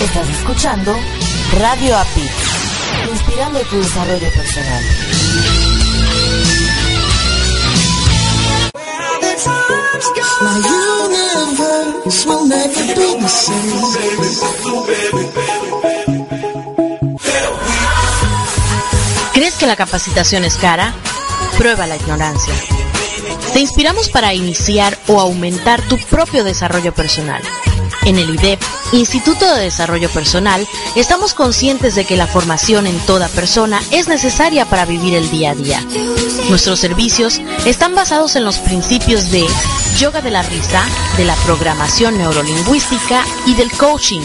Estás escuchando Radio API, inspirando tu desarrollo personal. ¿Crees que la capacitación es cara? Prueba la ignorancia. Te inspiramos para iniciar o aumentar tu propio desarrollo personal. En el IDEP, Instituto de Desarrollo Personal, estamos conscientes de que la formación en toda persona es necesaria para vivir el día a día. Nuestros servicios están basados en los principios de yoga de la risa, de la programación neurolingüística y del coaching,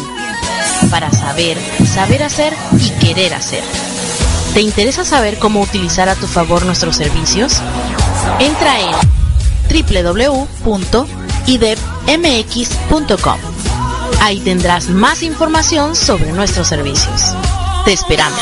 para saber, saber hacer y querer hacer. ¿Te interesa saber cómo utilizar a tu favor nuestros servicios? Entra en www.idepmx.com. Ahí tendrás más información sobre nuestros servicios. Te esperamos.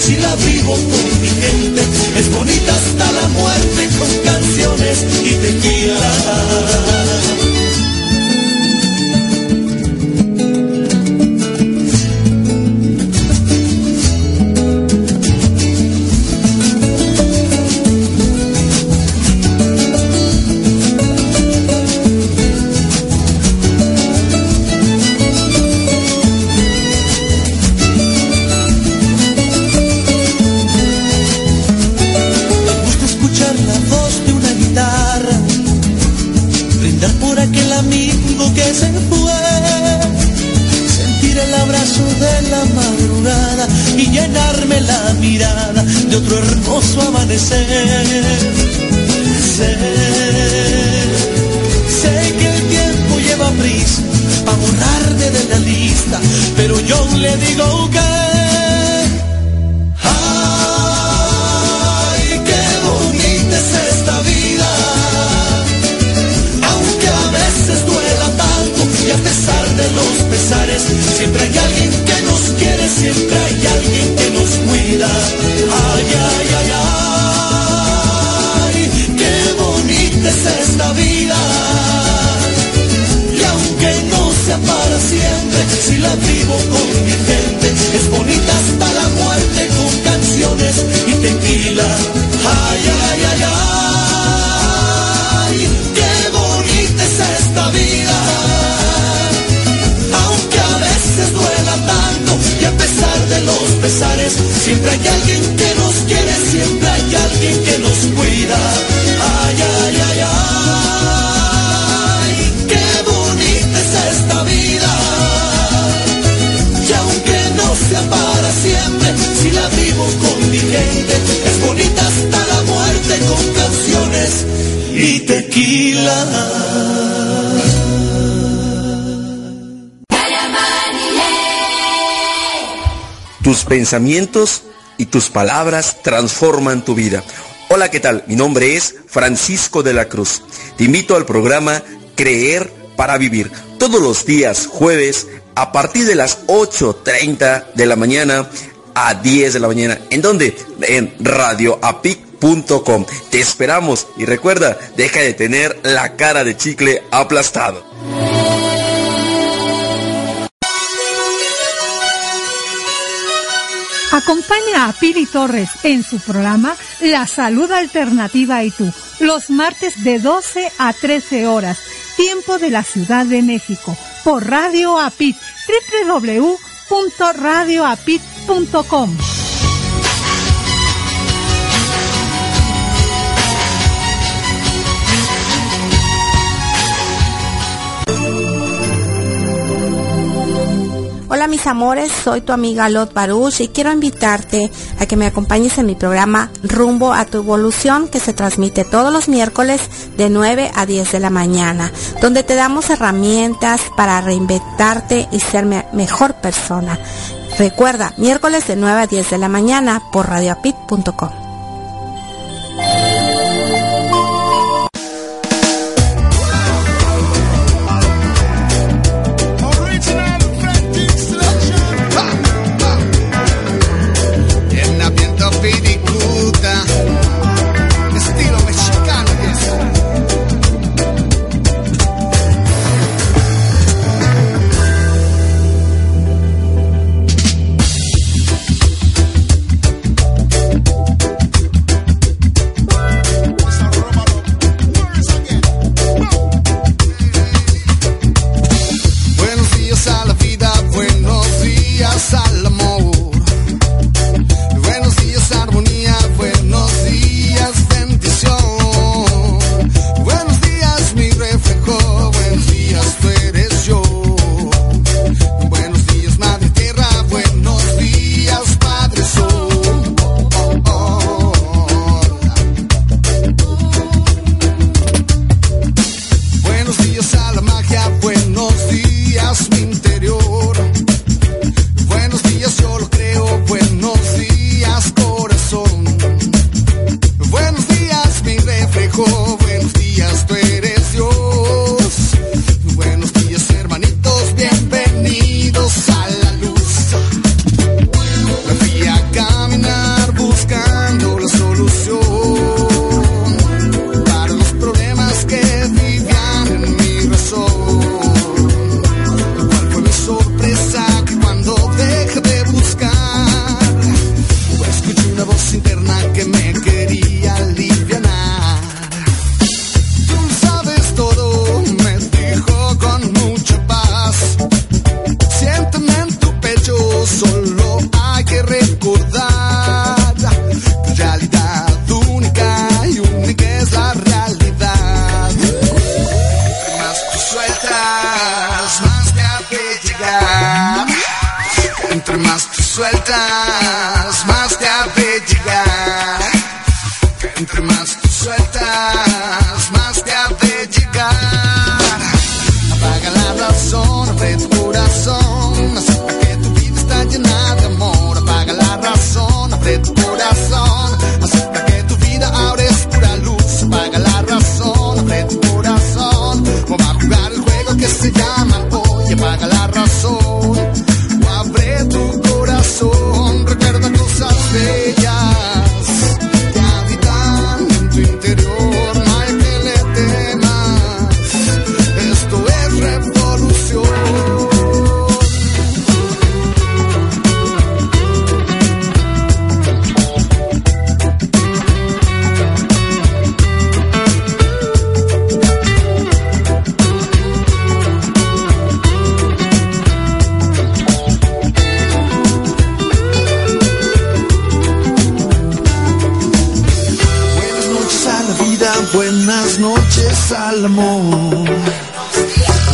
Si la vivo con mi gente, es bonita hasta la muerte Tus pensamientos y tus palabras transforman tu vida. Hola, ¿qué tal? Mi nombre es Francisco de la Cruz. Te invito al programa Creer para Vivir. Todos los días jueves a partir de las 8.30 de la mañana a 10 de la mañana. ¿En dónde? En radioapic.com. Te esperamos y recuerda, deja de tener la cara de chicle aplastado. Acompaña a Pili Torres en su programa La Salud Alternativa y tú, los martes de 12 a 13 horas, tiempo de la Ciudad de México, por Radio APIT, www.radioapit.com. Hola mis amores, soy tu amiga Lot Baruch y quiero invitarte a que me acompañes en mi programa Rumbo a tu Evolución que se transmite todos los miércoles de 9 a 10 de la mañana, donde te damos herramientas para reinventarte y ser mejor persona. Recuerda, miércoles de 9 a 10 de la mañana por radioapit.com.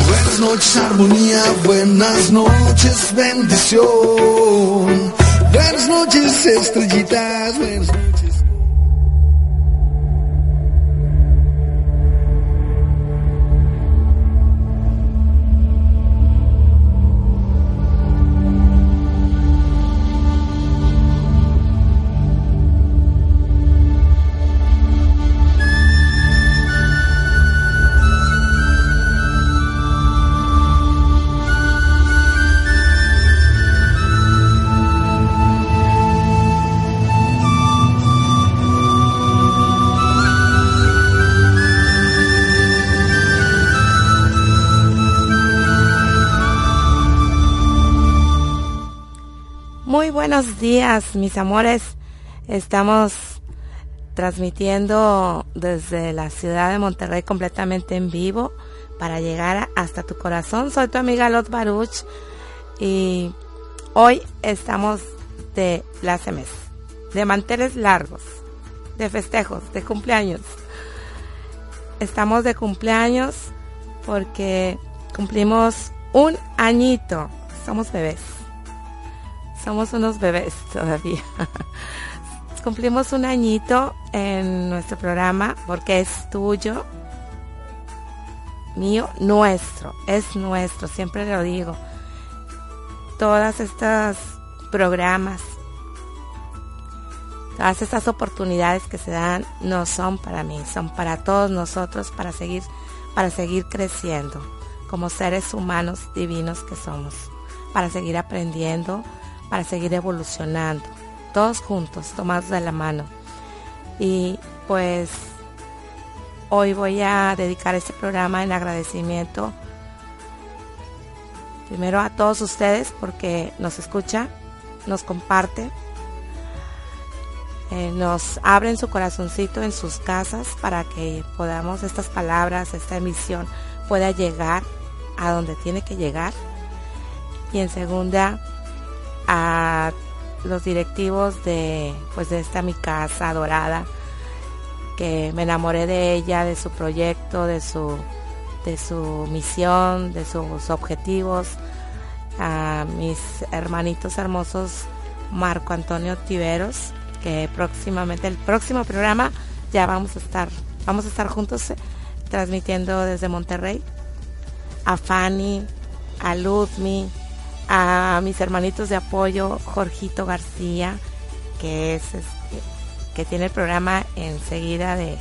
Buenas noches armonía, buenas noches bendición. Buenas noches estrellitas, buenas noches. Días, mis amores. Estamos transmitiendo desde la ciudad de Monterrey completamente en vivo para llegar hasta tu corazón. Soy tu amiga Lot Baruch y hoy estamos de mes, de manteles largos, de festejos, de cumpleaños. Estamos de cumpleaños porque cumplimos un añito. Somos bebés. Somos unos bebés todavía. Cumplimos un añito en nuestro programa porque es tuyo, mío, nuestro, es nuestro, siempre lo digo. Todas estas programas, todas estas oportunidades que se dan no son para mí, son para todos nosotros para seguir para seguir creciendo como seres humanos divinos que somos, para seguir aprendiendo, para seguir evolucionando, todos juntos, tomados de la mano. Y pues hoy voy a dedicar este programa en agradecimiento primero a todos ustedes porque nos escucha, nos comparte, eh, nos abren su corazoncito en sus casas para que podamos estas palabras, esta emisión pueda llegar a donde tiene que llegar. Y en segunda, a los directivos de pues de esta mi casa dorada que me enamoré de ella de su proyecto de su de su misión de sus objetivos. A mis hermanitos hermosos Marco Antonio Tiveros que próximamente el próximo programa ya vamos a estar vamos a estar juntos eh, transmitiendo desde Monterrey. A Fanny a Ludmi a mis hermanitos de apoyo, Jorgito García, que es que tiene el programa enseguida de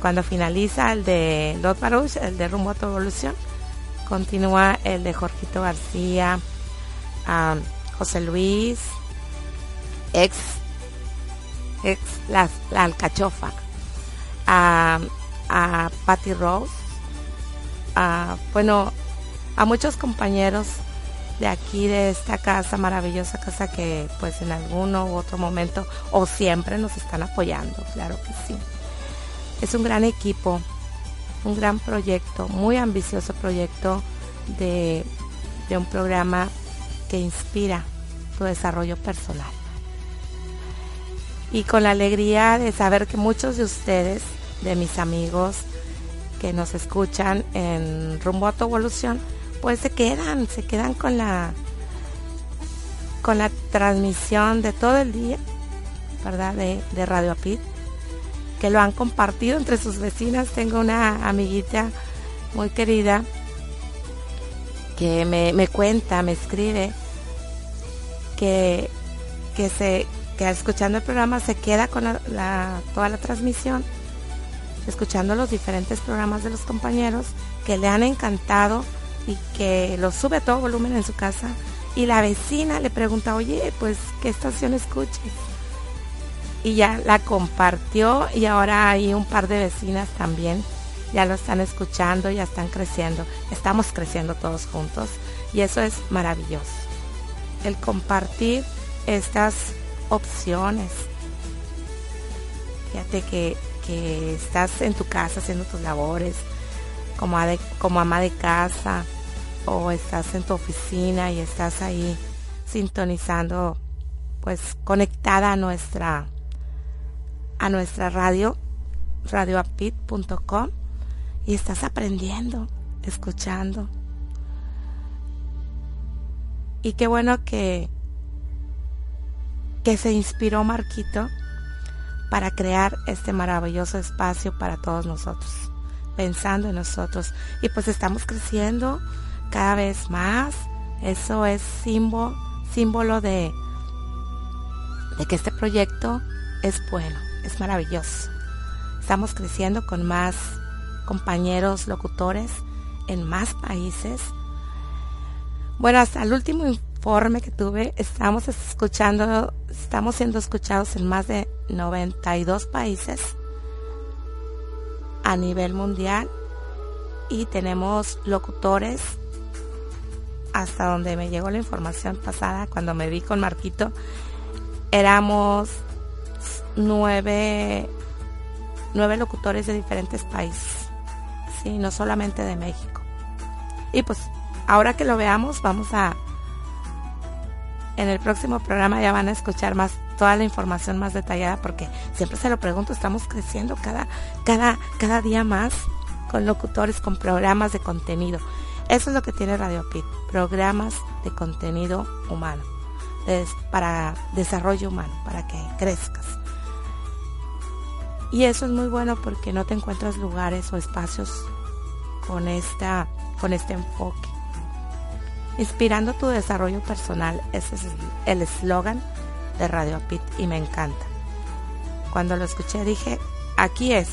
cuando finaliza el de Lot Baruch, el de Rumbo a Evolución, continúa el de Jorgito García, a José Luis, ex, ex la, alcachofa, a, a Patty Rose, a, bueno, a muchos compañeros de aquí, de esta casa, maravillosa casa que pues en alguno u otro momento o siempre nos están apoyando, claro que sí. Es un gran equipo, un gran proyecto, muy ambicioso proyecto de, de un programa que inspira tu desarrollo personal. Y con la alegría de saber que muchos de ustedes, de mis amigos que nos escuchan en Rumbo a tu Evolución, pues se quedan, se quedan con la con la transmisión de todo el día, ¿verdad? De, Radio Apit, que lo han compartido entre sus vecinas. Tengo una amiguita muy querida que me, cuenta, me escribe que, que se que escuchando el programa se queda con la, toda la transmisión, escuchando los diferentes programas de los compañeros que le han encantado y que lo sube a todo volumen en su casa y la vecina le pregunta, oye, pues, ¿qué estación escuches? Y ya la compartió y ahora hay un par de vecinas también, ya lo están escuchando, ya están creciendo, estamos creciendo todos juntos y eso es maravilloso. El compartir estas opciones. Fíjate que, que estás en tu casa haciendo tus labores, como, como ama de casa, o estás en tu oficina y estás ahí sintonizando, pues conectada a nuestra a nuestra radio radioapit.com y estás aprendiendo, escuchando. Y qué bueno que que se inspiró Marquito para crear este maravilloso espacio para todos nosotros, pensando en nosotros. Y pues estamos creciendo cada vez más. Eso es símbolo, símbolo de, de que este proyecto es bueno, es maravilloso. Estamos creciendo con más compañeros locutores en más países. Bueno, hasta el último informe que tuve, estamos escuchando, estamos siendo escuchados en más de 92 países a nivel mundial y tenemos locutores hasta donde me llegó la información pasada cuando me vi con Marquito éramos nueve nueve locutores de diferentes países sí no solamente de México y pues ahora que lo veamos vamos a en el próximo programa ya van a escuchar más toda la información más detallada porque siempre se lo pregunto, estamos creciendo cada, cada, cada día más con locutores, con programas de contenido. Eso es lo que tiene Radio Pit, programas de contenido humano, es para desarrollo humano, para que crezcas. Y eso es muy bueno porque no te encuentras lugares o espacios con esta con este enfoque inspirando tu desarrollo personal. Ese es el eslogan de Radio Pit y me encanta. Cuando lo escuché dije, aquí es,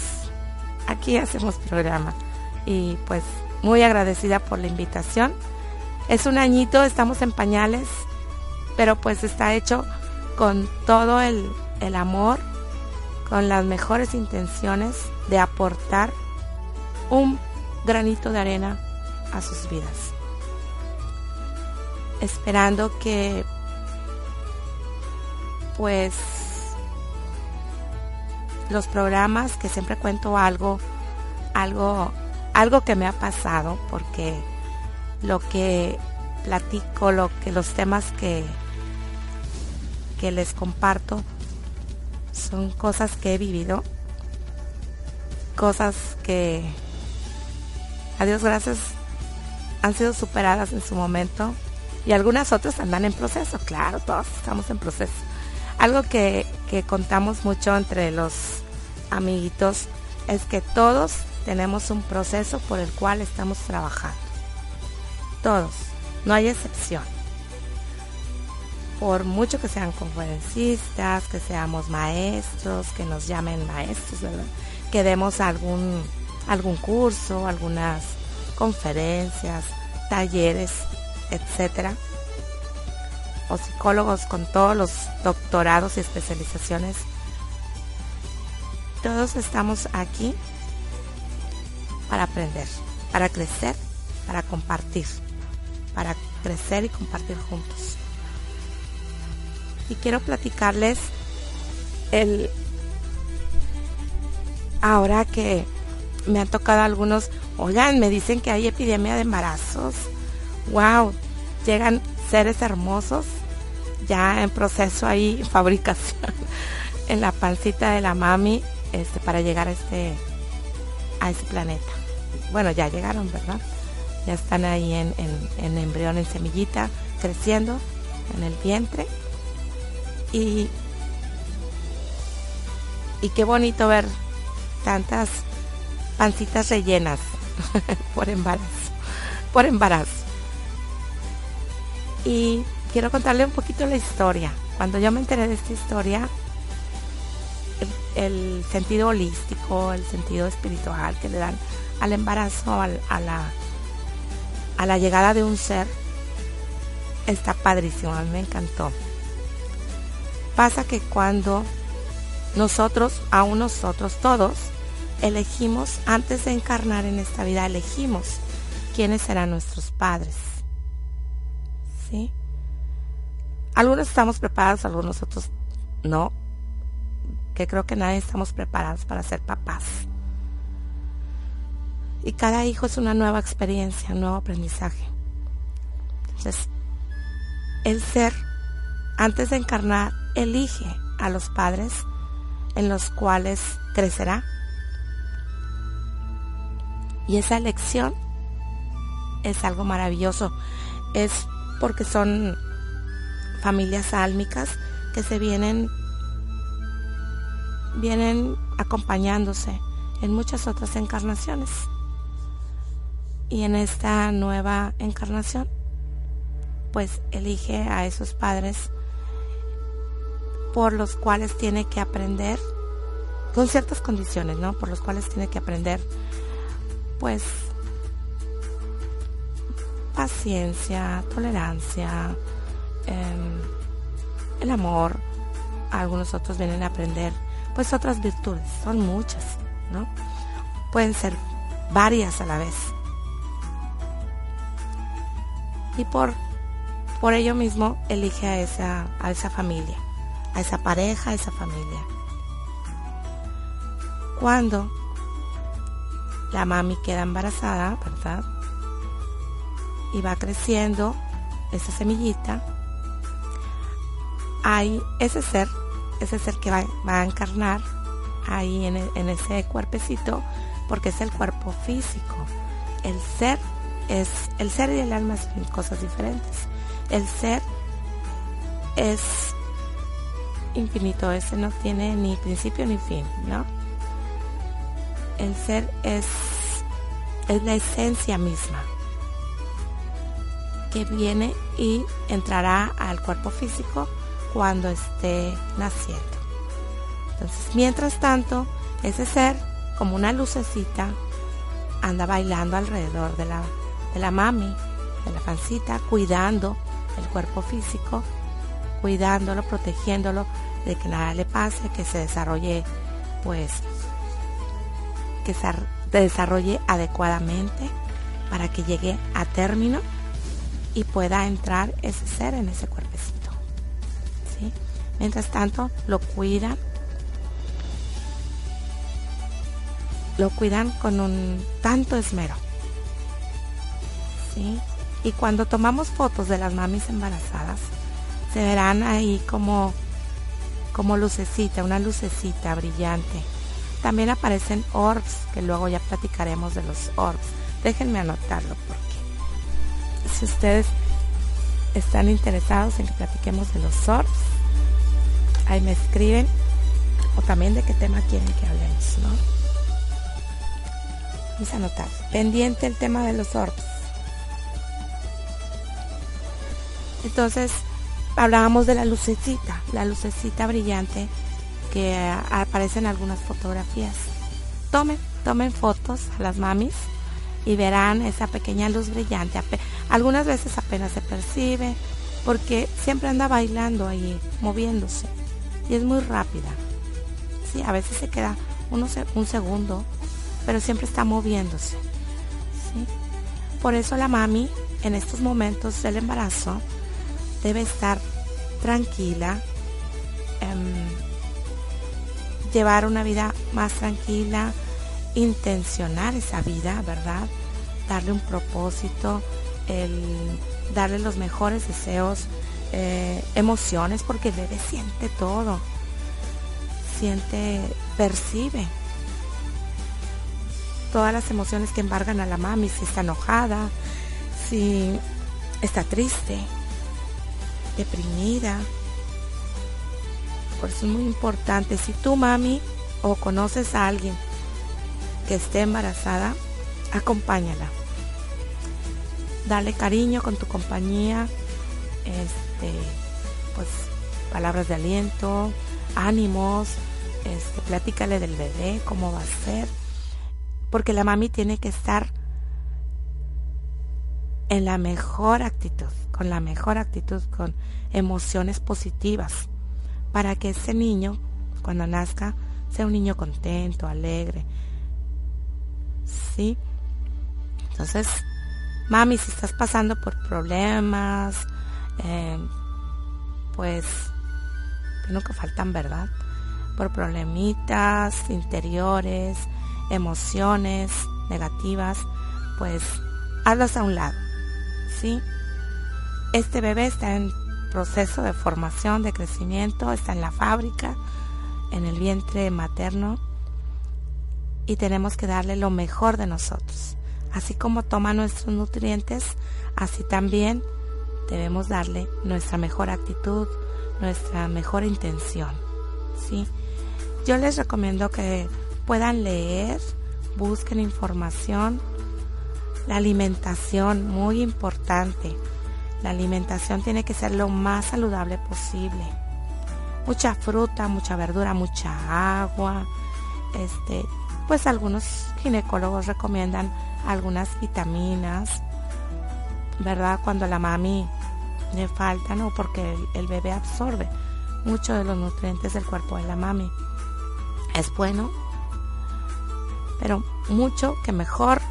aquí hacemos programa. Y pues muy agradecida por la invitación. Es un añito, estamos en pañales, pero pues está hecho con todo el, el amor, con las mejores intenciones de aportar un granito de arena a sus vidas esperando que pues los programas que siempre cuento algo algo algo que me ha pasado porque lo que platico lo que los temas que que les comparto son cosas que he vivido cosas que a Dios gracias han sido superadas en su momento y algunas otras andan en proceso, claro, todos estamos en proceso. Algo que, que contamos mucho entre los amiguitos es que todos tenemos un proceso por el cual estamos trabajando. Todos, no hay excepción. Por mucho que sean conferencistas, que seamos maestros, que nos llamen maestros. Que demos algún, algún curso, algunas conferencias, talleres etcétera, o psicólogos con todos los doctorados y especializaciones. Todos estamos aquí para aprender, para crecer, para compartir, para crecer y compartir juntos. Y quiero platicarles el ahora que me han tocado algunos, oigan, me dicen que hay epidemia de embarazos wow, llegan seres hermosos ya en proceso ahí, fabricación en la pancita de la mami este, para llegar a este, a este planeta. Bueno, ya llegaron, ¿verdad? Ya están ahí en, en embrión, en semillita, creciendo en el vientre. Y, y qué bonito ver tantas pancitas rellenas por embarazo, por embarazo. Y quiero contarle un poquito la historia. Cuando yo me enteré de esta historia, el, sentido holístico, el sentido espiritual que le dan al embarazo, a, la, a la llegada de un ser, está padrísimo, a mí me encantó. Pasa que cuando nosotros, aún nosotros todos, elegimos, antes de encarnar en esta vida, elegimos quiénes serán nuestros padres. Algunos estamos preparados, algunos otros no. Que creo que nadie estamos preparados para ser papás. Y cada hijo es una nueva experiencia, un nuevo aprendizaje. Entonces, el ser, antes de encarnar, elige a los padres en los cuales crecerá. Y esa elección es algo maravilloso. Es porque son familias álmicas que se vienen vienen acompañándose en muchas otras encarnaciones. Y en esta nueva encarnación, pues elige a esos padres por los cuales tiene que aprender, con ciertas condiciones, ¿no? Por los cuales tiene que aprender, pues, paciencia, tolerancia, em, el amor. Algunos otros vienen a aprender, pues, otras virtudes, son muchas, ¿no? Pueden ser varias a la vez. Y por, por ello mismo elige a esa, a esa familia a esa pareja, a esa familia. Cuando la mami queda embarazada, ¿verdad? Y va creciendo esa semillita, hay ese ser, ese ser que va, a encarnar ahí en, en ese cuerpecito, porque es el cuerpo físico. El ser es, el ser y el alma son cosas diferentes. El ser es infinito, ese no tiene ni principio ni fin, ¿no? El ser es, es la esencia misma que viene y entrará al cuerpo físico cuando esté naciendo. Entonces, mientras tanto, ese ser, como una lucecita, anda bailando alrededor de la, de la mami, de la pancita, cuidando el cuerpo físico cuidándolo, protegiéndolo de que nada le pase, que se desarrolle, pues, que se desarrolle adecuadamente para que llegue a término y pueda entrar ese ser en ese cuerpecito. Mientras tanto, lo cuidan, lo cuidan con un tanto esmero. Y cuando tomamos fotos de las mamis embarazadas, se verán ahí como, como lucecita, una lucecita brillante. También aparecen orbs, que luego ya platicaremos de los orbs. Déjenme anotarlo porque si ustedes están interesados en que platiquemos de los orbs, ahí me escriben o también de qué tema quieren que hablemos, ¿no? Vamos a anotar. Pendiente el tema de los orbs. Entonces, hablábamos de la lucecita, la lucecita brillante que aparece en algunas fotografías. Tomen, tomen fotos a las mamis y verán esa pequeña luz brillante. Algunas veces apenas se percibe porque siempre anda bailando ahí, moviéndose y es muy rápida. Sí, a veces se queda un segundo, pero siempre está moviéndose. Por eso la mami en estos momentos del embarazo debe estar tranquila, em, llevar una vida más tranquila, intencionar esa vida, ¿verdad? Darle un propósito, darle los mejores deseos, eh, emociones, porque el bebé siente todo, siente, percibe todas las emociones que embargan a la mami, si está enojada, si está triste, deprimida. Por eso es muy importante, si tú mami o conoces a alguien que esté embarazada, acompáñala. Dale cariño con tu compañía, este, pues palabras de aliento, ánimos, este, platícale del bebé, cómo va a ser, porque la mami tiene que estar en la mejor actitud con la mejor actitud, con emociones positivas, para que ese niño, cuando nazca, sea un niño contento, alegre. ¿Sí? Entonces, mami, si estás pasando por problemas, eh, pues, que nunca faltan, ¿verdad? Por problemitas interiores, emociones negativas, pues hazlas a un lado, ¿sí? Este bebé está en proceso de formación, de crecimiento, está en la fábrica, en el vientre materno y tenemos que darle lo mejor de nosotros. Así como toma nuestros nutrientes, así también debemos darle nuestra mejor actitud, nuestra mejor intención. ¿sí? Yo les recomiendo que puedan leer, busquen información. La alimentación, muy importante. La alimentación tiene que ser lo más saludable posible. Mucha fruta, mucha verdura, mucha agua. Este, pues algunos ginecólogos recomiendan algunas vitaminas, ¿verdad? Cuando la mami le falta, ¿no? Porque el, bebé absorbe mucho de los nutrientes del cuerpo de la mami. Es bueno, pero mucho que mejor,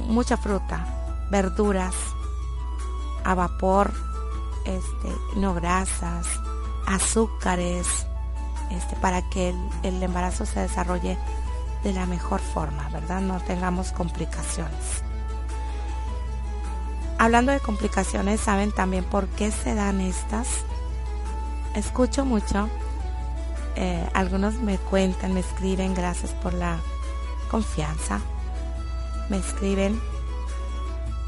mucha fruta, verduras, a vapor, este, no grasas, azúcares, este, para que el, embarazo se desarrolle de la mejor forma, ¿verdad? No tengamos complicaciones. Hablando de complicaciones, ¿saben también por qué se dan estas? Escucho mucho, eh, algunos me cuentan, me escriben, gracias por la confianza, me escriben,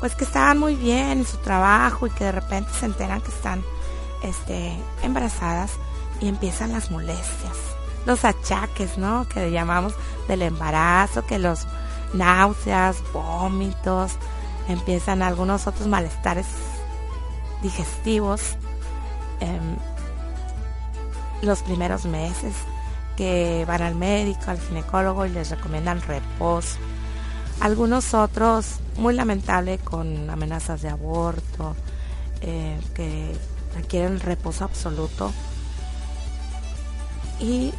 pues que estaban muy bien en su trabajo y que de repente se enteran que están este, embarazadas y empiezan las molestias los achaques, ¿no? Que llamamos del embarazo, que los náuseas, vómitos, empiezan algunos otros malestares digestivos em, los primeros meses que van al médico, al ginecólogo y les recomiendan reposo. Algunos otros, muy lamentable, con amenazas de aborto, eh, que requieren reposo absoluto. Y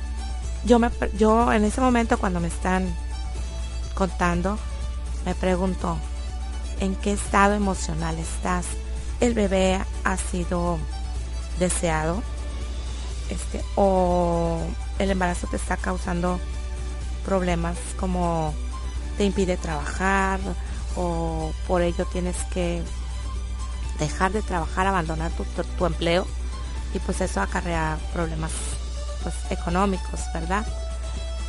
yo, me, yo en ese momento cuando me están contando, me pregunto, ¿en qué estado emocional estás? ¿El bebé ha sido deseado? Este, ¿O el embarazo te está causando problemas como te impide trabajar o por ello tienes que dejar de trabajar, abandonar tu, tu empleo y pues eso acarrea problemas pues, económicos, ¿verdad?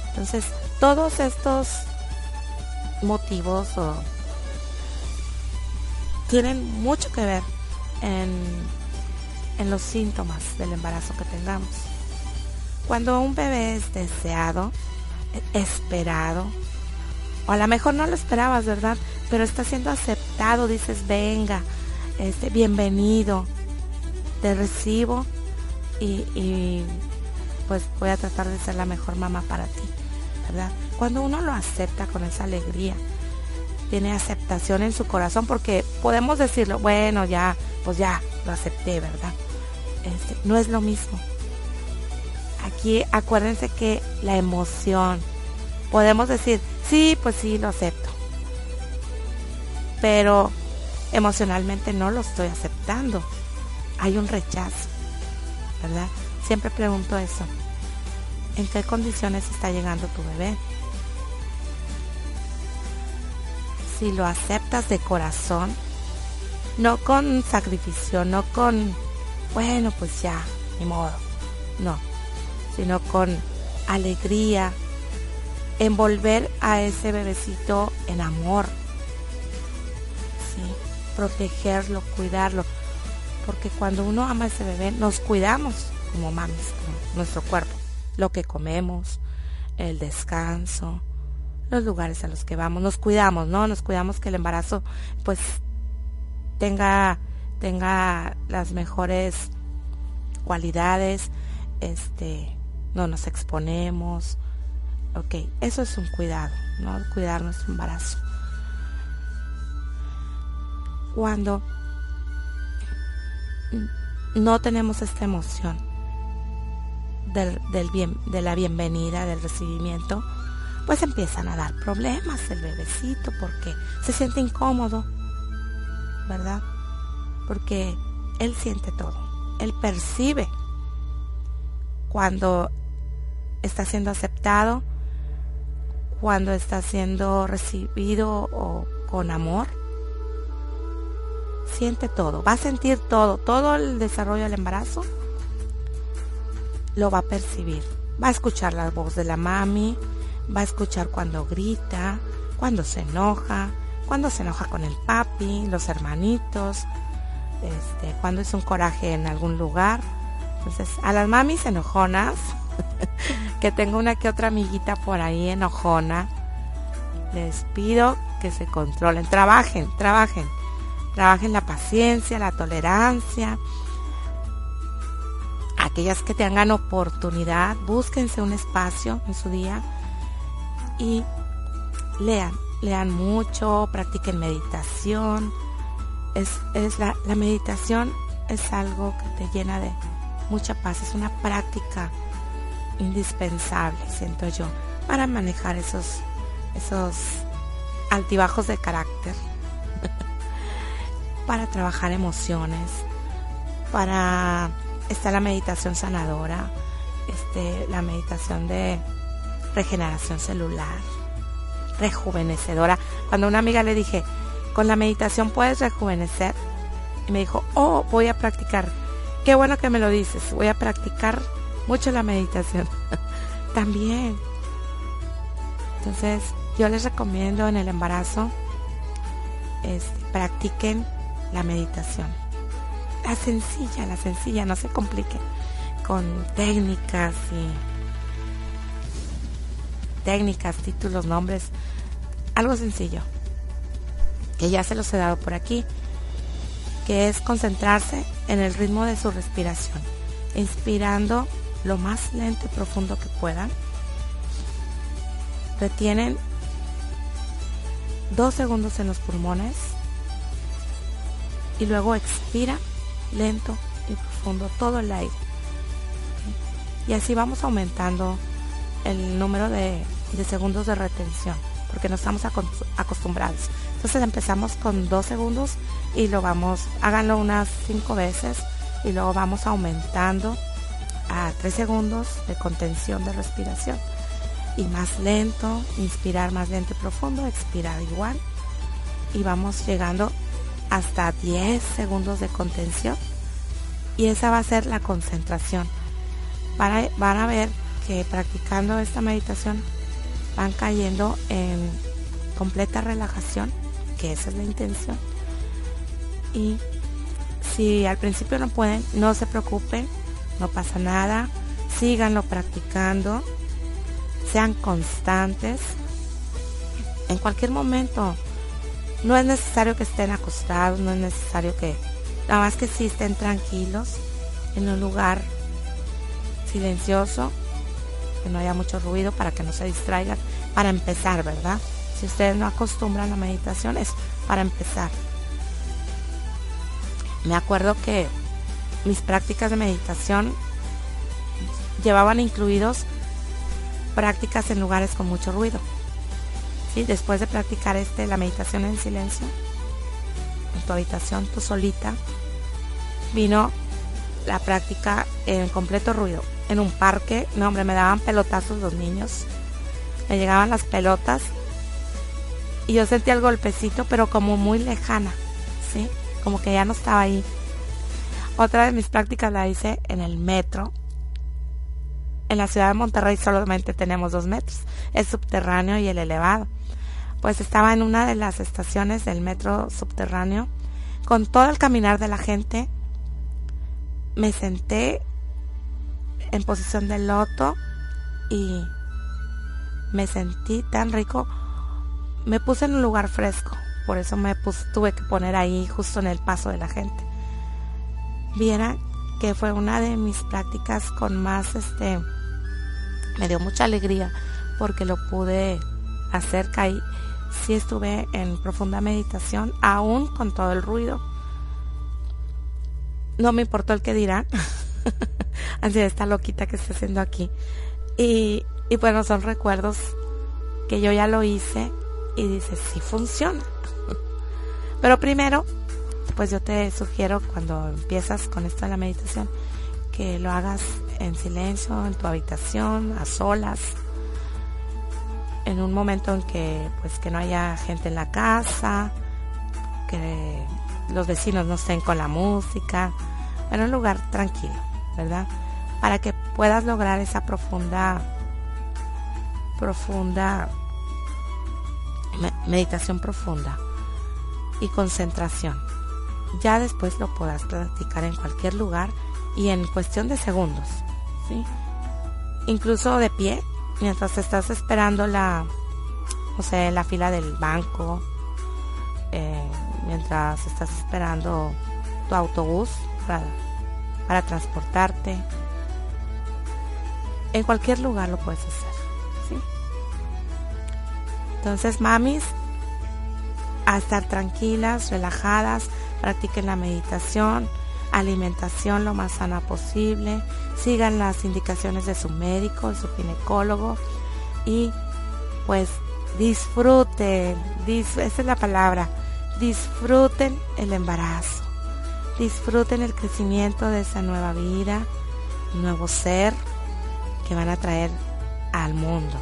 Entonces, todos estos motivos tienen mucho que ver en, en los síntomas del embarazo que tengamos. Cuando un bebé es deseado, esperado, o a lo mejor no lo esperabas, ¿verdad? Pero está siendo aceptado, dices, venga, este, bienvenido, te recibo y pues voy a tratar de ser la mejor mamá para ti, ¿verdad? Cuando uno lo acepta con esa alegría, tiene aceptación en su corazón, porque podemos decirlo, bueno, ya, pues ya, lo acepté, ¿verdad? Este, no es lo mismo. Aquí acuérdense que la emoción, podemos decir, sí, pues sí, lo acepto. Pero emocionalmente no lo estoy aceptando. Hay un rechazo, ¿verdad? Siempre pregunto eso. ¿En qué condiciones está llegando tu bebé? Si lo aceptas de corazón, no con sacrificio, no con, bueno, pues ya, ni modo. No, sino con alegría, envolver a ese bebecito en amor, ¿sí? protegerlo, cuidarlo, porque cuando uno ama a ese bebé, nos cuidamos como mames, nuestro cuerpo, lo que comemos, el descanso, los lugares a los que vamos, nos cuidamos, ¿no? Nos cuidamos que el embarazo pues tenga tenga las mejores cualidades, este, no nos exponemos. Ok, eso es un cuidado, ¿no? Cuidar nuestro embarazo. Cuando no tenemos esta emoción, del, bien, de la bienvenida, del recibimiento, pues empiezan a dar problemas el bebecito porque se siente incómodo, ¿verdad? Porque él siente todo, él percibe cuando está siendo aceptado, cuando está siendo recibido o con amor. Siente todo, va a sentir todo, todo el desarrollo del embarazo lo va a percibir. Va a escuchar la voz de la mami, va a escuchar cuando grita, cuando se enoja, cuando se enoja con el papi, los hermanitos, este, cuando es un coraje en algún lugar. Entonces, a las mamis enojonas, que tengo una que otra amiguita por ahí enojona, les pido que se controlen, trabajen, trabajen, trabajen la paciencia, la tolerancia. Aquellas que tengan oportunidad, búsquense un espacio en su día y lean, lean mucho, practiquen meditación. Es, es la, la meditación es algo que te llena de mucha paz, es una práctica indispensable, siento yo, para manejar esos, esos altibajos de carácter, para trabajar emociones, para está la meditación sanadora, este, la meditación de regeneración celular, rejuvenecedora. Cuando a una amiga le dije, con la meditación puedes rejuvenecer, y me dijo, oh, voy a practicar. Qué bueno que me lo dices, voy a practicar mucho la meditación. También. Entonces, yo les recomiendo en el embarazo, este, practiquen la meditación. La sencilla, la sencilla, no se complique con técnicas y técnicas, títulos, nombres, algo sencillo, que ya se los he dado por aquí, que es concentrarse en el ritmo de su respiración, inspirando lo más lento y profundo que puedan. Retienen dos segundos en los pulmones y luego expira lento y profundo todo el aire. Y así vamos aumentando el número de, segundos de retención, porque no estamos acostumbrados. Entonces empezamos con dos segundos y lo vamos, háganlo unas cinco veces y luego vamos aumentando a tres segundos de contención de respiración. Y más lento, inspirar más lento y profundo, expirar igual. Y vamos llegando hasta 10 segundos de contención. Y esa va a ser la concentración. van a ver que practicando esta meditación van cayendo en completa relajación, que esa es la intención. Y si al principio no pueden, no se preocupen, no pasa nada, síganlo practicando, sean constantes. En cualquier momento, no es necesario que estén acostados, no es necesario que, nada más que si estén tranquilos en un lugar silencioso que no haya mucho ruido para que no se distraigan, para empezar, ¿verdad? Si ustedes no acostumbran la meditación, es para empezar. Me acuerdo que mis prácticas de meditación llevaban incluidos prácticas en lugares con mucho ruido. ¿Sí? Después de practicar este, la meditación en silencio, en tu habitación, tú solita, vino la práctica en completo ruido en un parque. No, hombre, me daban pelotazos los niños. Me llegaban las pelotas. Y yo sentía el golpecito, pero como muy lejana. ¿Sí? Como que ya no estaba ahí. Otra de mis prácticas la hice en el metro. En la ciudad de Monterrey solamente tenemos dos metros, el subterráneo y el elevado. Pues estaba en una de las estaciones del metro subterráneo, con todo el caminar de la gente. Me senté en posición de loto y me sentí tan rico. Me puse en un lugar fresco, por eso me tuve que poner ahí justo en el paso de la gente. Viera que fue una de mis prácticas con más, este, me dio mucha alegría porque lo pude hacer, caí, sí estuve en profunda meditación, aún con todo el ruido. No me importó el que dirán. así esta loquita que estoy haciendo aquí. Y, y bueno, son recuerdos que yo ya lo hice y dices, sí funciona. Pero primero, pues yo te sugiero cuando empiezas con esto de la meditación, que lo hagas en silencio, en tu habitación, a solas, en un momento en que pues que no haya gente en la casa, que los vecinos no estén con la música, en un lugar tranquilo, ¿verdad? para que puedas lograr esa profunda, profunda meditación profunda. y concentración. Ya después lo podrás practicar en cualquier lugar y en cuestión de segundos. ¿sí? Incluso de pie, mientras estás esperando la, o sea, la fila del banco, eh, mientras estás esperando tu autobús para, para transportarte. En cualquier lugar lo puedes hacer. ¿sí? Entonces, mamis, a estar tranquilas, relajadas, practiquen la meditación, alimentación lo más sana posible, sigan las indicaciones de su médico, de su ginecólogo y pues disfruten, esa es la palabra, disfruten el embarazo, disfruten el crecimiento de esa nueva vida, nuevo ser que van a traer al mundo.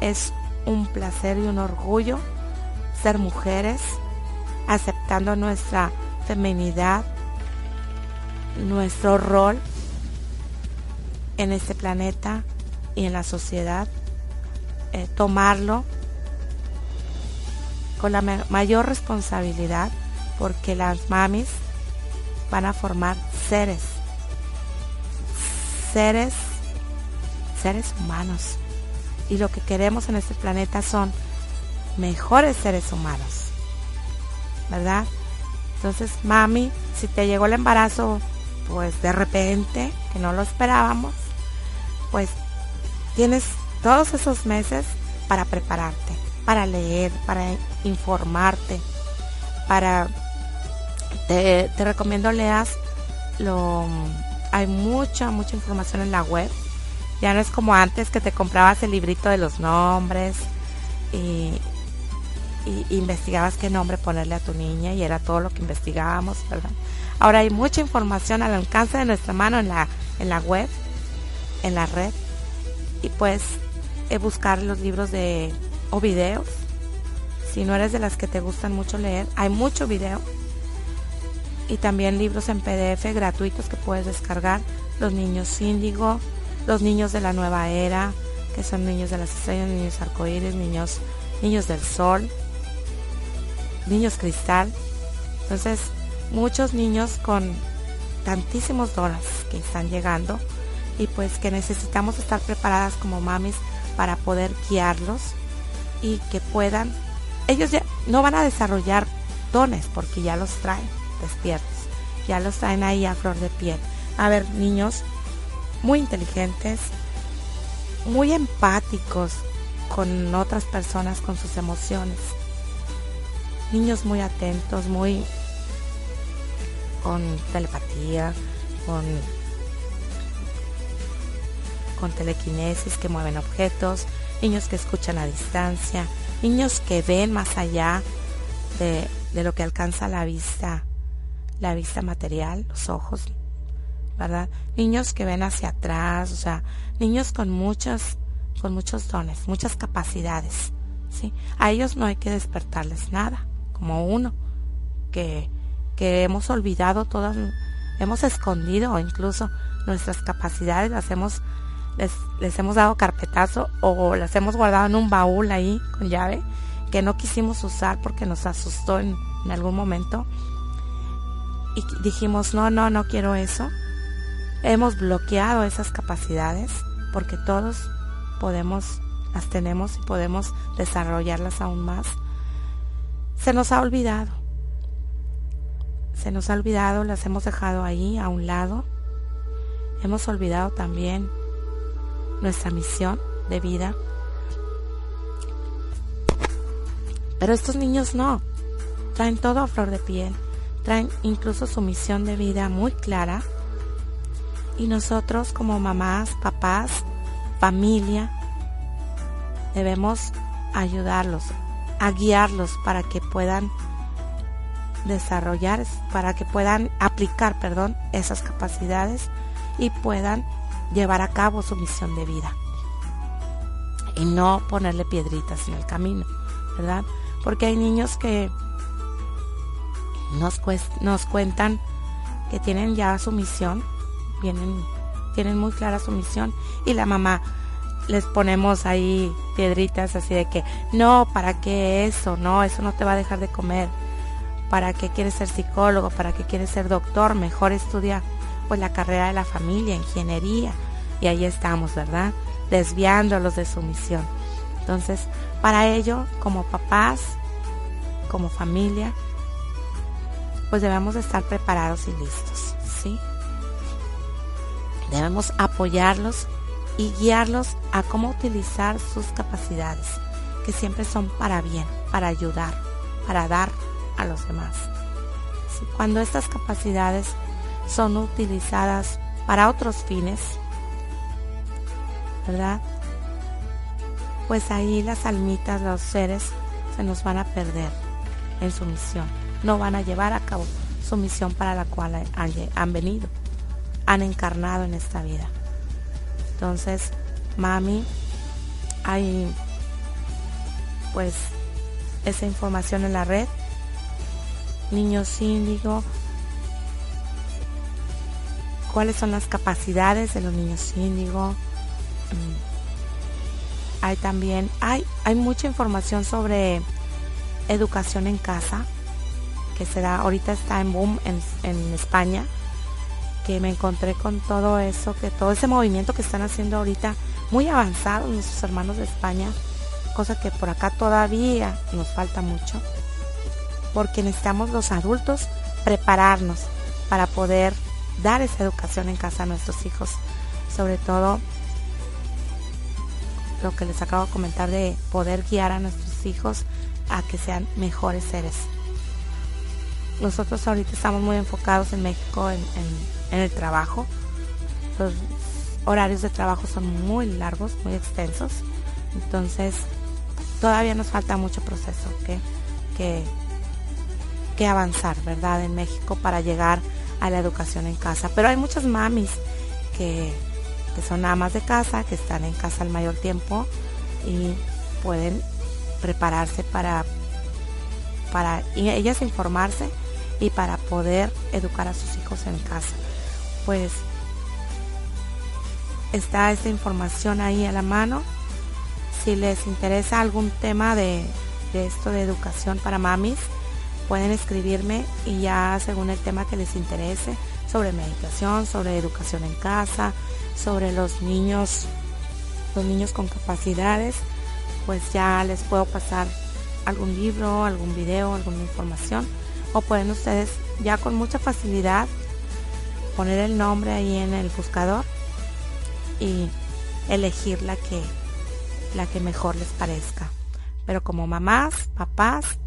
Es un placer y un orgullo ser mujeres, aceptando nuestra feminidad, nuestro rol en este planeta y en la sociedad, eh, tomarlo con la mayor responsabilidad porque las mamis van a formar seres, seres, seres humanos. Y lo que queremos en este planeta son mejores seres humanos. ¿Verdad? Entonces, mami, si te llegó el embarazo pues de repente, que no lo esperábamos, pues tienes todos esos meses para prepararte, para leer, para informarte, para te, recomiendo leas lo hay mucha mucha información en la web. Ya no es como antes que te comprabas el librito de los nombres y, y investigabas qué nombre ponerle a tu niña y era todo lo que investigábamos, ¿verdad? Ahora hay mucha información al alcance de nuestra mano en la, en la web, en la red. Y pues buscar los libros de o videos. Si no eres de las que te gustan mucho leer, hay mucho video. Y también libros en PDF gratuitos que puedes descargar. Los niños índigo, los niños de la nueva era, que son niños de las estrellas, niños arcoíris, niños, niños del sol, niños cristal. Entonces, muchos niños con tantísimos dones que están llegando y pues que necesitamos estar preparadas como mamis para poder guiarlos y que puedan ellos ya no van a desarrollar dones porque ya los traen despiertos ya los traen ahí a flor de piel a ver niños muy inteligentes muy empáticos con otras personas con sus emociones niños muy atentos muy con telepatía, con, con telequinesis que mueven objetos, niños que escuchan a distancia, niños que ven más allá de, de lo que alcanza la vista, la vista material, los ojos, ¿verdad? Niños que ven hacia atrás, o sea, niños con muchos, con muchos dones, muchas capacidades, ¿sí? A ellos no hay que despertarles nada, como uno que que hemos olvidado todas, hemos escondido incluso nuestras capacidades, las hemos, les, hemos dado carpetazo o las hemos guardado en un baúl ahí con llave que no quisimos usar porque nos asustó en, en algún momento y dijimos no, no, no quiero eso. Hemos bloqueado esas capacidades porque todos podemos, las tenemos y podemos desarrollarlas aún más. Se nos ha olvidado se nos ha olvidado, las hemos dejado ahí a un lado. Hemos olvidado también nuestra misión de vida. Pero estos niños no, traen todo a flor de piel, traen incluso su misión de vida muy clara. Y nosotros como mamás, papás, familia, debemos ayudarlos, a guiarlos para que puedan desarrollar para que puedan aplicar, perdón, esas capacidades y puedan llevar a cabo su misión de vida. Y no ponerle piedritas en el camino, ¿verdad? Porque hay niños que nos, nos cuentan que tienen ya su misión, vienen, tienen muy clara su misión y la mamá les ponemos ahí piedritas así de que no, ¿para qué eso? No, eso no te va a dejar de comer para qué quieres ser psicólogo, para qué quieres ser doctor, mejor estudia pues la carrera de la familia, ingeniería. Y ahí estamos, ¿verdad? Desviándolos de su misión. Entonces, para ello, como papás, como familia, pues debemos estar preparados y listos, ¿sí? Debemos apoyarlos y guiarlos a cómo utilizar sus capacidades, que siempre son para bien, para ayudar, para dar a los demás. Cuando estas capacidades son utilizadas para otros fines, ¿verdad? Pues ahí las almitas, los seres, se nos van a perder en su misión. No van a llevar a cabo su misión para la cual han, venido, han encarnado en esta vida. Entonces, mami, hay pues esa información en la red. Niños índigo. ¿Cuáles son las capacidades de los niños índigo? Mm. Hay también, hay, hay mucha información sobre educación en casa, que se da, ahorita está en boom en, en España que me encontré con todo eso, que todo ese movimiento que están haciendo ahorita, muy avanzado nuestros hermanos de España, cosa que por acá todavía nos falta mucho, porque necesitamos los adultos prepararnos para poder dar esa educación en casa a nuestros hijos, sobre todo lo que les acabo de comentar de poder guiar a nuestros hijos a que sean mejores seres. Nosotros ahorita estamos muy enfocados en México en, en el trabajo. Los horarios de trabajo son muy largos, muy extensos. Entonces, todavía nos falta mucho proceso que, que, avanzar, ¿verdad? En México para llegar a la educación en casa. Pero hay muchas mamis que, que son amas de casa, que están en casa el mayor tiempo y pueden prepararse para, para ellas informarse y para poder educar a sus hijos en casa pues está esta información ahí a la mano. Si les interesa algún tema de, esto de educación para mamis, pueden escribirme y ya según el tema que les interese, sobre meditación, sobre educación en casa, sobre los niños, los niños con capacidades, pues ya les puedo pasar algún libro, algún video, alguna información. O pueden ustedes ya con mucha facilidad poner el nombre ahí en el buscador y elegir la que la que mejor les parezca. Pero como mamás, papás,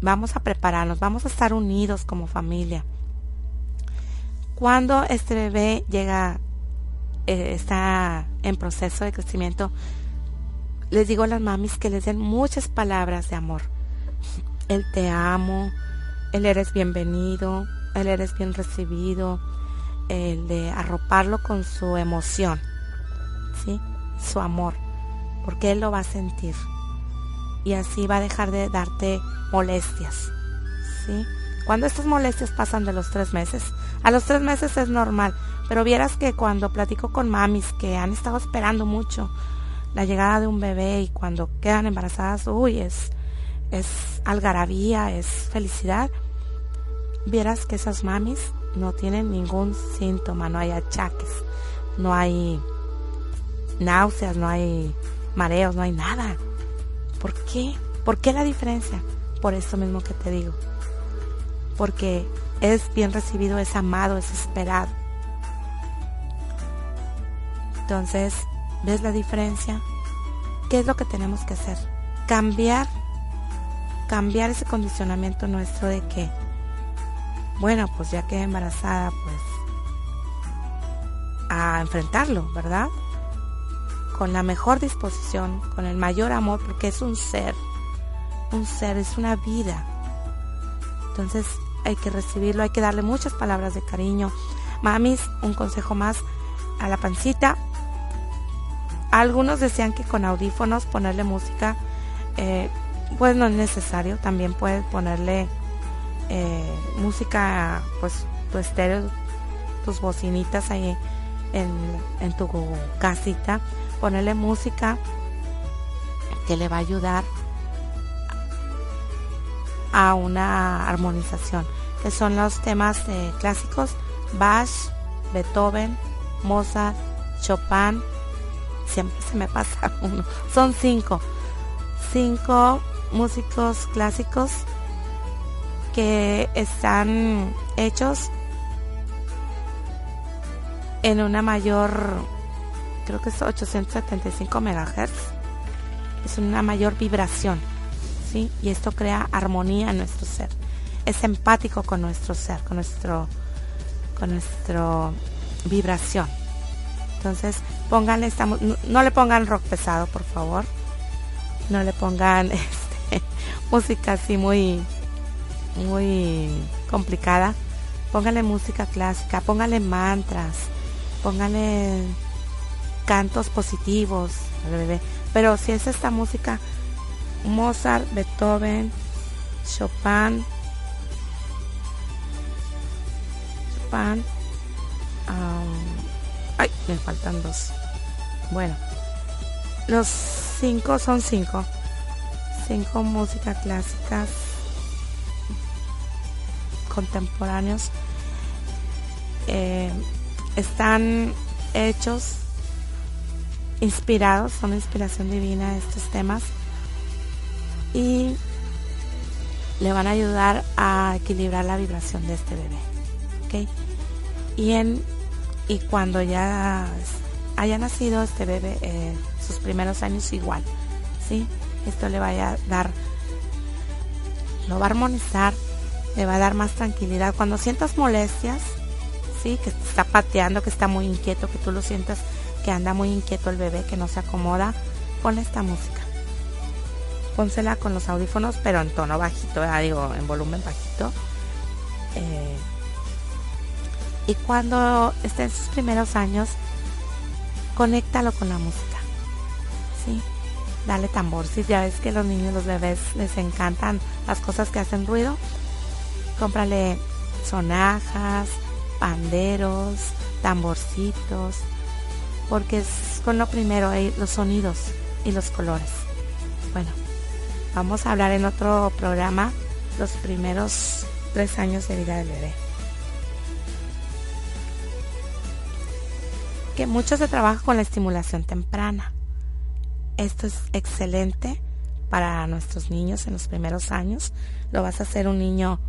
vamos a prepararnos, vamos a estar unidos como familia. Cuando este bebé llega, eh, está en proceso de crecimiento, les digo a las mamis que les den muchas palabras de amor. El te amo, el eres bienvenido, el eres bien recibido, el de arroparlo con su emoción, ¿sí? Su amor, porque él lo va a sentir. Y así va a dejar de darte molestias, ¿sí? Cuando estas molestias pasan de los tres meses, a los tres meses es normal, pero vieras que cuando platico con mamis que han estado esperando mucho la llegada de un bebé y cuando quedan embarazadas, uy, es, es algarabía, es felicidad, vieras que esas mamis no tienen ningún síntoma, no hay achaques, no hay náuseas, no hay mareos, no hay nada. ¿Por qué? ¿Por qué la diferencia? Por esto mismo que te digo. Porque es bien recibido, es amado, es esperado. Entonces, ¿ves la diferencia? ¿Qué es lo que tenemos que hacer? Cambiar, cambiar ese condicionamiento nuestro de que bueno, pues ya quedé embarazada, pues a enfrentarlo, ¿verdad? Con la mejor disposición, con el mayor amor, porque es un ser, un ser, es una vida. Entonces hay que recibirlo, hay que darle muchas palabras de cariño. Mamis, un consejo más a la pancita. Algunos decían que con audífonos ponerle música, eh, pues no es necesario, también puedes ponerle eh, música, pues tu estéreo, tus bocinitas ahí en, en tu casita, ponerle música que le va a ayudar a una armonización, que son los temas clásicos Bach, Beethoven, Mozart, Chopin, siempre se me pasa uno, son cinco, cinco músicos clásicos que están hechos en una mayor, creo que es 875 megahertz, es una mayor vibración, ¿sí? Y esto crea armonía en nuestro ser, es empático con nuestro ser, con nuestro, con nuestro vibración. Entonces, pónganle, estamos, no, le pongan rock pesado, por favor. No le pongan este, música así muy, muy complicada. Póngale música clásica, póngale mantras, póngale cantos positivos al bebé. Pero si es esta música, Mozart, Beethoven, Chopin, Chopin, ay, me faltan dos. Bueno, los cinco son cinco. Cinco músicas clásicas contemporáneos eh, están hechos, inspirados, son inspiración divina estos temas y le van a ayudar a equilibrar la vibración de este bebé. ¿okay? Y, en, y cuando ya haya nacido este bebé, eh, sus primeros años igual, ¿sí? Esto le va a dar, lo va a armonizar le va a dar más tranquilidad. Cuando sientas molestias, ¿sí? que está pateando, que está muy inquieto, que tú lo sientas que anda muy inquieto el bebé, que no se acomoda, ponle esta música. Pónsela con los audífonos, pero en tono bajito, digo, en volumen bajito. Eh, y cuando esté en sus primeros años, conéctalo con la música. ¿sí? Dale tambor. Si ya ves que los niños, los bebés les encantan las cosas que hacen ruido, cómprale sonajas, panderos, tamborcitos, porque es con lo primero, los sonidos y los colores. Bueno, vamos a hablar en otro programa los primeros tres años de vida del bebé. Que mucho se trabaja con la estimulación temprana. Esto es excelente para nuestros niños en los primeros años. Lo vas a hacer un niño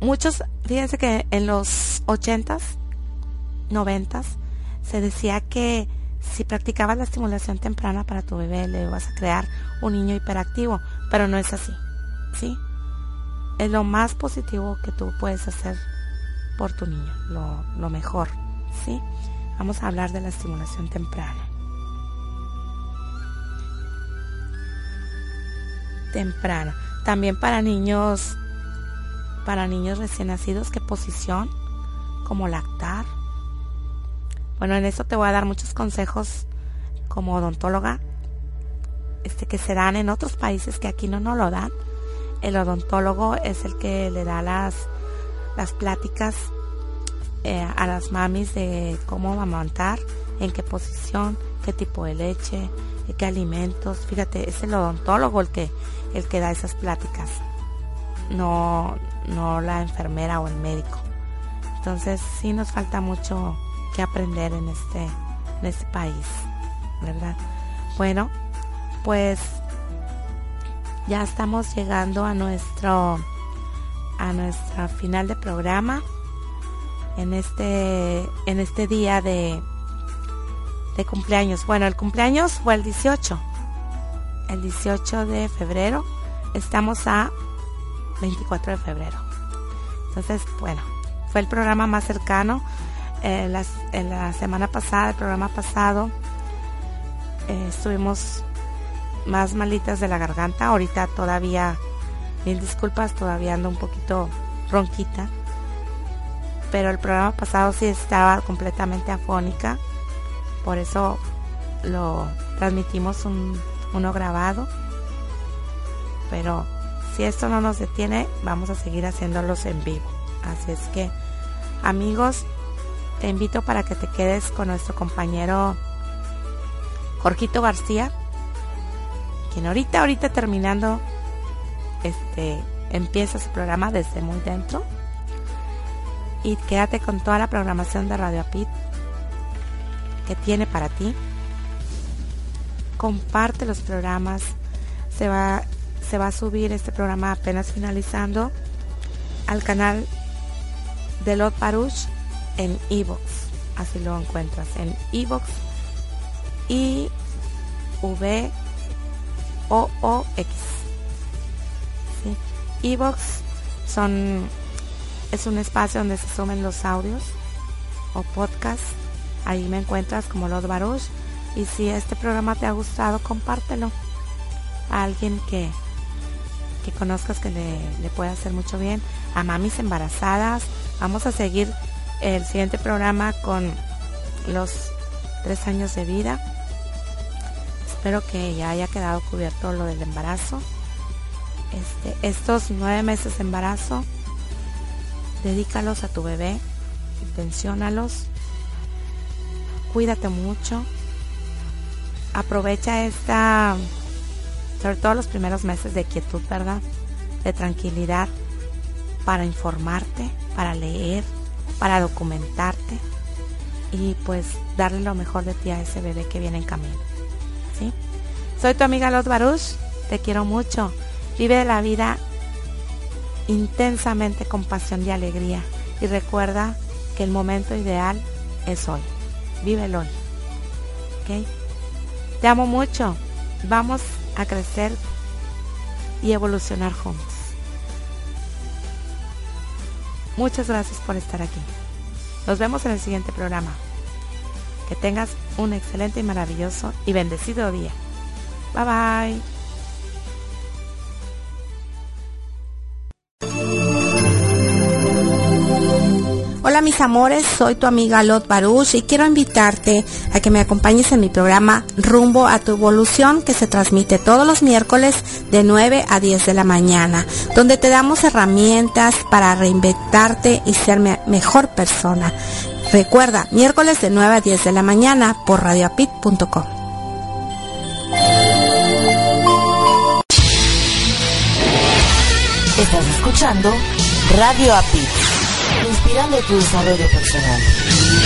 muchos, fíjense que en los 80s, 90 se decía que si practicabas la estimulación temprana para tu bebé le vas a crear un niño hiperactivo, pero no es así, ¿sí? Es lo más positivo que tú puedes hacer por tu niño, lo, lo mejor, ¿sí? Vamos a hablar de la estimulación temprana. Temprana. También para niños para niños recién nacidos, qué posición, cómo lactar. Bueno, en eso te voy a dar muchos consejos como odontóloga, este que se dan en otros países que aquí no nos lo dan. El odontólogo es el que le da las, las pláticas eh, a las mamis de cómo amamantar, en qué posición, qué tipo de leche, qué alimentos. Fíjate, es el odontólogo el que, el que da esas pláticas. No, no la enfermera o el médico. Entonces sí nos falta mucho que aprender en este, en este país, ¿verdad? Bueno, pues ya estamos llegando a nuestro a nuestra final de programa en este en este día de de cumpleaños. Bueno, el cumpleaños fue el 18. El 18 de febrero. Estamos a 24 de febrero. Entonces, bueno, fue el programa más cercano. en la semana pasada, el programa pasado, eh, estuvimos más malitas de la garganta. Ahorita todavía, mil disculpas, todavía ando un poquito ronquita. Pero el programa pasado sí estaba completamente afónica. Por eso lo transmitimos un, uno grabado. Pero si esto no nos detiene, vamos a seguir haciéndolos en vivo. Así es que, amigos, te invito para que te quedes con nuestro compañero Jorgito García, quien ahorita, ahorita terminando este empieza su programa desde muy dentro. Y quédate con toda la programación de Radio Apit que tiene para ti. Comparte los programas. Se va, se va a subir este programa apenas finalizando al canal de Lot Parush en Evox. Así lo encuentras en Evox. Y V O O X. ¿Sí? Evox son es un espacio donde se sumen los audios o podcasts. Ahí me encuentras como Lot Baruch. Y si este programa te ha gustado, compártelo a alguien que, que conozcas que le, le puede hacer mucho bien. A mamis embarazadas. Vamos a seguir el siguiente programa con los tres años de vida. Espero que ya haya quedado cubierto lo del embarazo. Este, estos nueve meses de embarazo, dedícalos a tu bebé, intenciónalos, cuídate mucho, aprovecha esta, sobre todo los primeros meses de quietud, ¿verdad? De tranquilidad para informarte, para leer, para documentarte y pues darle lo mejor de ti a ese bebé que viene en camino. ¿sí? Soy tu amiga Los Baruch, te quiero mucho. Vive la vida intensamente con pasión y alegría y recuerda que el momento ideal es hoy. Vívelo hoy. ¿Ok? Te amo mucho. Vamos a crecer y evolucionar juntos. Muchas gracias por estar aquí. Nos vemos en el siguiente programa. Que tengas un excelente y maravilloso y bendecido día. Bye bye. Mis amores, soy tu amiga Lot Baruch y quiero invitarte a que me acompañes en mi programa Rumbo a tu evolución que se transmite todos los miércoles de 9 a 10 de la mañana, donde te damos herramientas para reinventarte y ser mejor persona. Recuerda, miércoles de 9 a 10 de la mañana por radioapit.com. Estás escuchando Radio Apit, inspirando tu desarrollo personal.